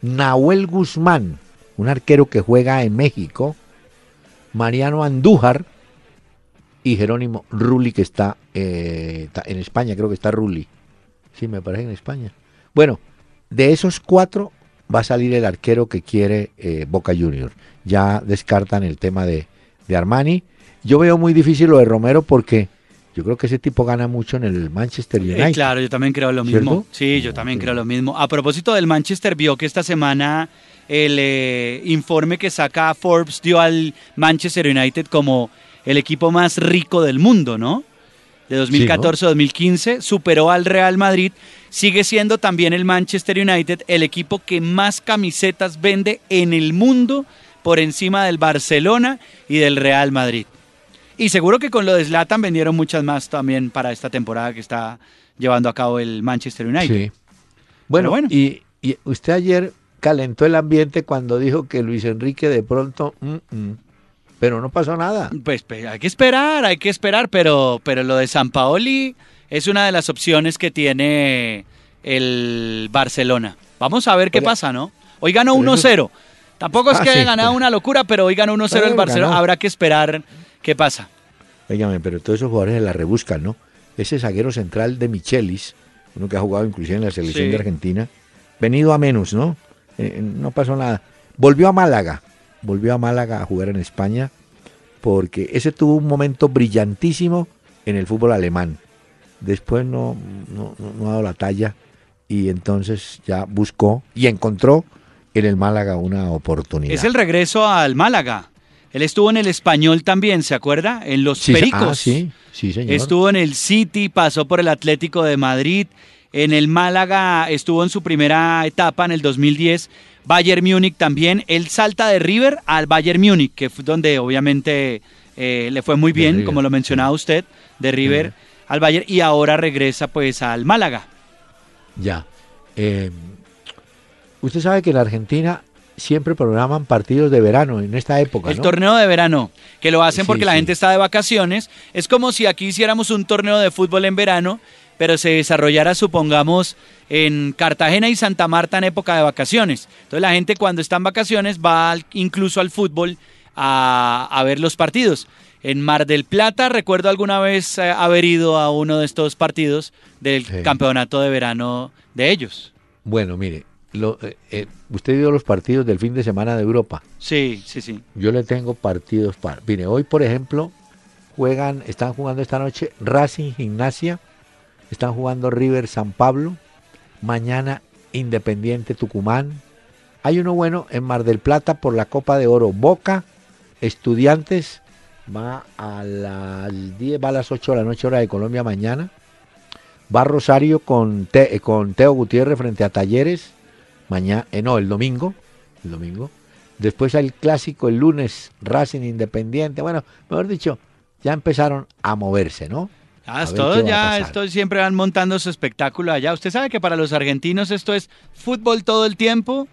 Nahuel Guzmán, un arquero que juega en México, Mariano Andújar y Jerónimo Rulli, que está, eh, está en España, creo que está Rulli. Sí, me parece en España. Bueno, de esos cuatro va a salir el arquero que quiere eh, Boca Juniors. Ya descartan el tema de, de Armani. Yo veo muy difícil lo de Romero porque yo creo que ese tipo gana mucho en el Manchester Eh, United. claro, yo también creo lo mismo. ¿Cierto? Sí, yo también creo lo mismo. A propósito del Manchester, vio que esta semana el eh, informe que saca Forbes dio al Manchester United como el equipo más rico del mundo, ¿no? De 2014-2015, superó al Real Madrid, sigue siendo también el Manchester United el equipo que más camisetas vende en el mundo por encima del Barcelona y del Real Madrid. Y seguro que con lo de Zlatan vendieron muchas más también para esta temporada que está llevando a cabo el Manchester United. Sí. Bueno, bueno. Y, y usted ayer calentó el ambiente cuando dijo que Luis Enrique de pronto, mm, mm, pero no pasó nada. Pues, pues, hay que esperar, hay que esperar, pero, pero lo de San Paoli es una de las opciones que tiene el Barcelona. Vamos a ver qué Oiga, pasa, ¿no? Hoy ganó pero eso- 1-0. Tampoco es Ah, que haya sí, ganado una locura, pero hoy ganó 1-0 el Barcelona. ganó. Habrá que esperar qué pasa. Óigame, pero todos esos jugadores se la rebuscan, ¿no? Ese zaguero central de Michelis, uno que ha jugado inclusive en la selección Sí. de Argentina, venido a menos, ¿no? Eh, no pasó nada. Volvió a Málaga, volvió a Málaga a jugar en España, porque ese tuvo un momento brillantísimo en el fútbol alemán. Después no, no, no- ha dado la talla y entonces ya buscó y encontró en el Málaga una oportunidad. Es el regreso al Málaga. Él estuvo en el español también, ¿se acuerda? En los Sí, Pericos. ah, sí, sí, señor. Estuvo en el City, pasó por el Atlético de Madrid, en el Málaga estuvo en su primera etapa en el 2010, Bayern Múnich también, él salta de River al Bayern Múnich, que fue donde obviamente eh, le fue muy bien, River, como lo mencionaba usted, de River al Bayern y ahora regresa pues al Málaga. Ya. Eh, usted sabe que en la Argentina siempre programan partidos de verano en esta época, El ¿no? torneo de verano, que lo hacen Sí, porque la sí. gente está de vacaciones. Es como si aquí hiciéramos un torneo de fútbol en verano, pero se desarrollara, supongamos, en Cartagena y Santa Marta en época de vacaciones. Entonces la gente cuando está en vacaciones va al- incluso al fútbol a, a ver los partidos. En Mar del Plata recuerdo alguna vez eh, haber ido a uno de estos partidos del Sí. campeonato de verano de ellos. Bueno, mire, lo- eh, eh, usted vio los partidos del fin de semana de Europa. Sí, sí, sí. Yo le tengo partidos para. Mire, hoy, por ejemplo, juegan, están jugando esta noche Racing Gimnasia, están jugando River San Pablo, mañana Independiente Tucumán. Hay uno bueno en Mar del Plata por la Copa de Oro. Boca, Estudiantes, va a las 10, va a las 8 de la noche hora de Colombia mañana. Va Rosario con, Te- eh, con Teo Gutiérrez frente a Talleres, mañana, eh, no, el domingo, el domingo. Después el clásico el lunes, Racing Independiente. Bueno, mejor dicho, ya empezaron a moverse, ¿no? Ah, A es ver todo qué va a ya, pasar. esto siempre van montando su espectáculo allá. Usted sabe que para los argentinos esto es fútbol todo el tiempo,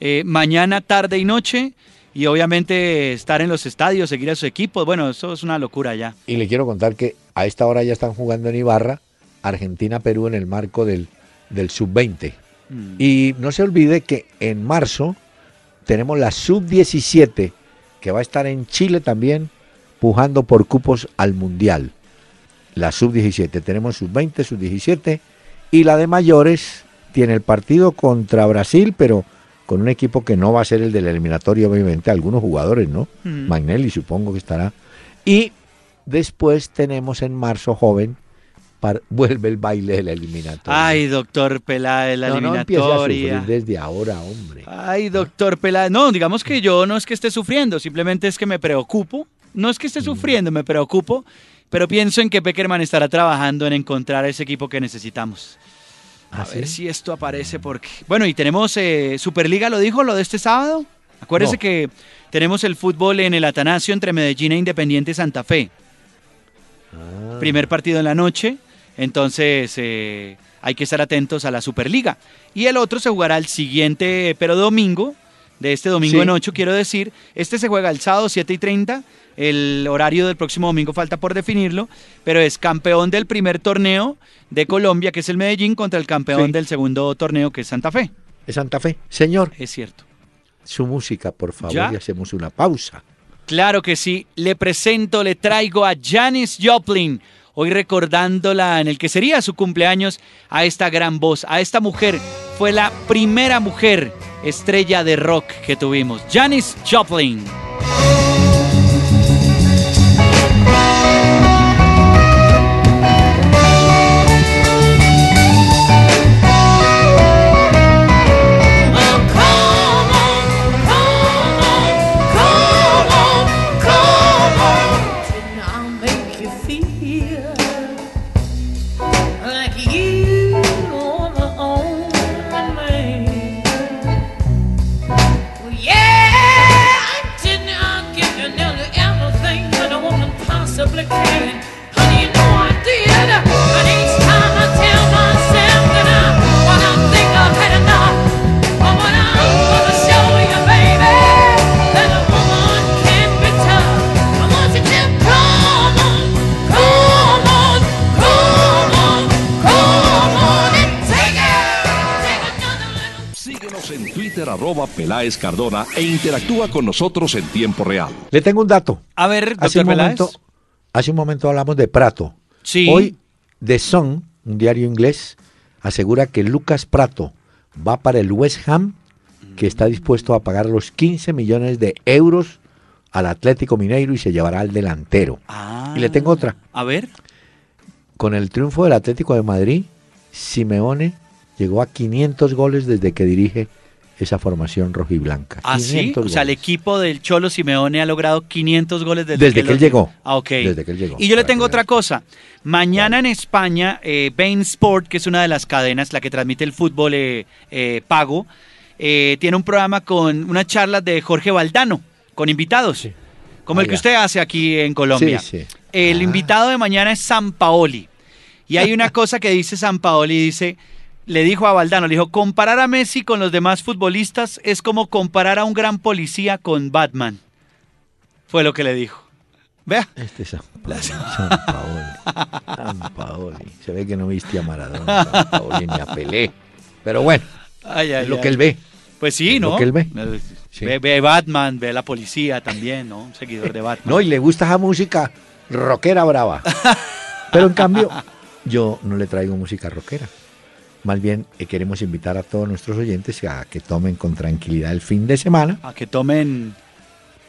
eh, mañana, tarde y noche, y obviamente estar en los estadios, seguir a su equipo. Bueno, eso es una locura ya. Y le quiero contar que a esta hora ya están jugando en Ibarra, Argentina-Perú en el marco del, del sub-20. Mm. Y no se olvide que en marzo tenemos la sub-17, que va a estar en Chile también, pujando por cupos al Mundial. La sub-17. Tenemos sub-20, sub-17 y la de mayores tiene el partido contra Brasil, pero con un equipo que no va a ser el del eliminatorio, obviamente, algunos jugadores, ¿no? Mm. Magnelli supongo que estará. Y después tenemos en marzo joven, vuelve el baile del eliminatorio. Ay, doctor Peláez, la no, no empiece a sufrir eliminatoria. desde ahora, hombre. Ay, doctor Peláez. No, digamos que yo no es que esté sufriendo, simplemente es que me preocupo. No es que Mm. esté sufriendo, me preocupo, pero pienso en que Peckerman estará trabajando en encontrar ese equipo que necesitamos. A ¿Ah, ver sí? si esto aparece porque... Bueno, y tenemos eh, Superliga, ¿lo dijo lo de este sábado? Acuérdese No. que tenemos el fútbol en el Atanasio entre Medellín e Independiente Santa Fe. Ah. Primer partido en la noche, entonces eh, hay que estar atentos a la Superliga. Y el otro se jugará el siguiente, pero domingo, de este domingo Sí. en 8, quiero decir. Este se juega el sábado 7 y 30. El horario del próximo domingo falta por definirlo, pero es campeón del primer torneo de Colombia, que es el Medellín, contra el campeón Sí. del segundo torneo, que es Santa Fe. De Santa Fe. Señor, Es cierto. su música, por favor, ¿Ya? y hacemos una pausa. Claro que sí. Le presento, le traigo a Janis Joplin. Hoy recordándola en el que sería su cumpleaños a esta gran voz, a esta mujer. Fue la primera mujer estrella de rock que tuvimos. Janis Joplin. Peláez Cardona e interactúa con nosotros en tiempo real. Le tengo un dato. A ver, Hace un, Peláez. momento, hace un momento hablamos de Prato. Sí. Hoy, The Sun, un diario inglés, asegura que Lucas Prato va para el West Ham, que está dispuesto a pagar los 15 millones de euros al Atlético Mineiro y se llevará al delantero. Ah. Y le tengo otra. A ver. Con el triunfo del Atlético de Madrid, Simeone llegó a 500 goles desde que dirige esa formación rojiblanca. Ah, sí. 500 O sea, el equipo del Cholo Simeone ha logrado 500 goles desde, Desde que él llegó. Ah, ok. Desde que él llegó, Y yo le tengo otra cosa. Mañana en España, eh, Bein Sport, que es una de las cadenas, la que transmite el fútbol eh, eh, pago, eh, tiene un programa con unas charlas de Jorge Valdano, con invitados, como el Ah, que ya. usted hace aquí en Colombia. Sí, sí. El Ah. invitado de mañana es San Paoli. Y hay una cosa que dice San Paoli, dice, le dijo a Valdano, le dijo, comparar a Messi con los demás futbolistas es como comparar a un gran policía con Batman. Fue lo que le dijo. Vea. Este es San Paoli. San Paoli. San Paoli. Se ve que no viste a Maradona, San Paoli, ni a Pelé. Pero bueno, Ay, ay, es lo ay. que él ve. Pues sí, es lo ¿no? que él ve. Sí. Ve, ve Batman, ve la policía también, ¿no? Un seguidor de Batman. No, y le gusta esa música rockera brava. Pero en cambio, yo no le traigo música rockera. Más bien eh, queremos invitar a todos nuestros oyentes a que tomen con tranquilidad el fin de semana. A que tomen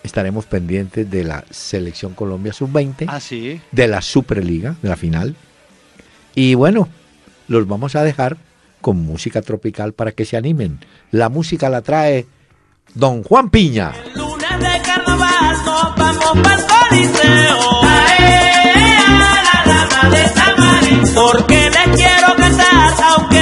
estaremos pendientes de la selección Colombia sub-20, ah, ¿sí? de la Superliga, de la final. Y bueno, los vamos a dejar con música tropical para que se animen. La música la trae Don Juan Piña. Lunes de carnaval nos vamos para coliseo. Ae, a la de porque les quiero cantar aunque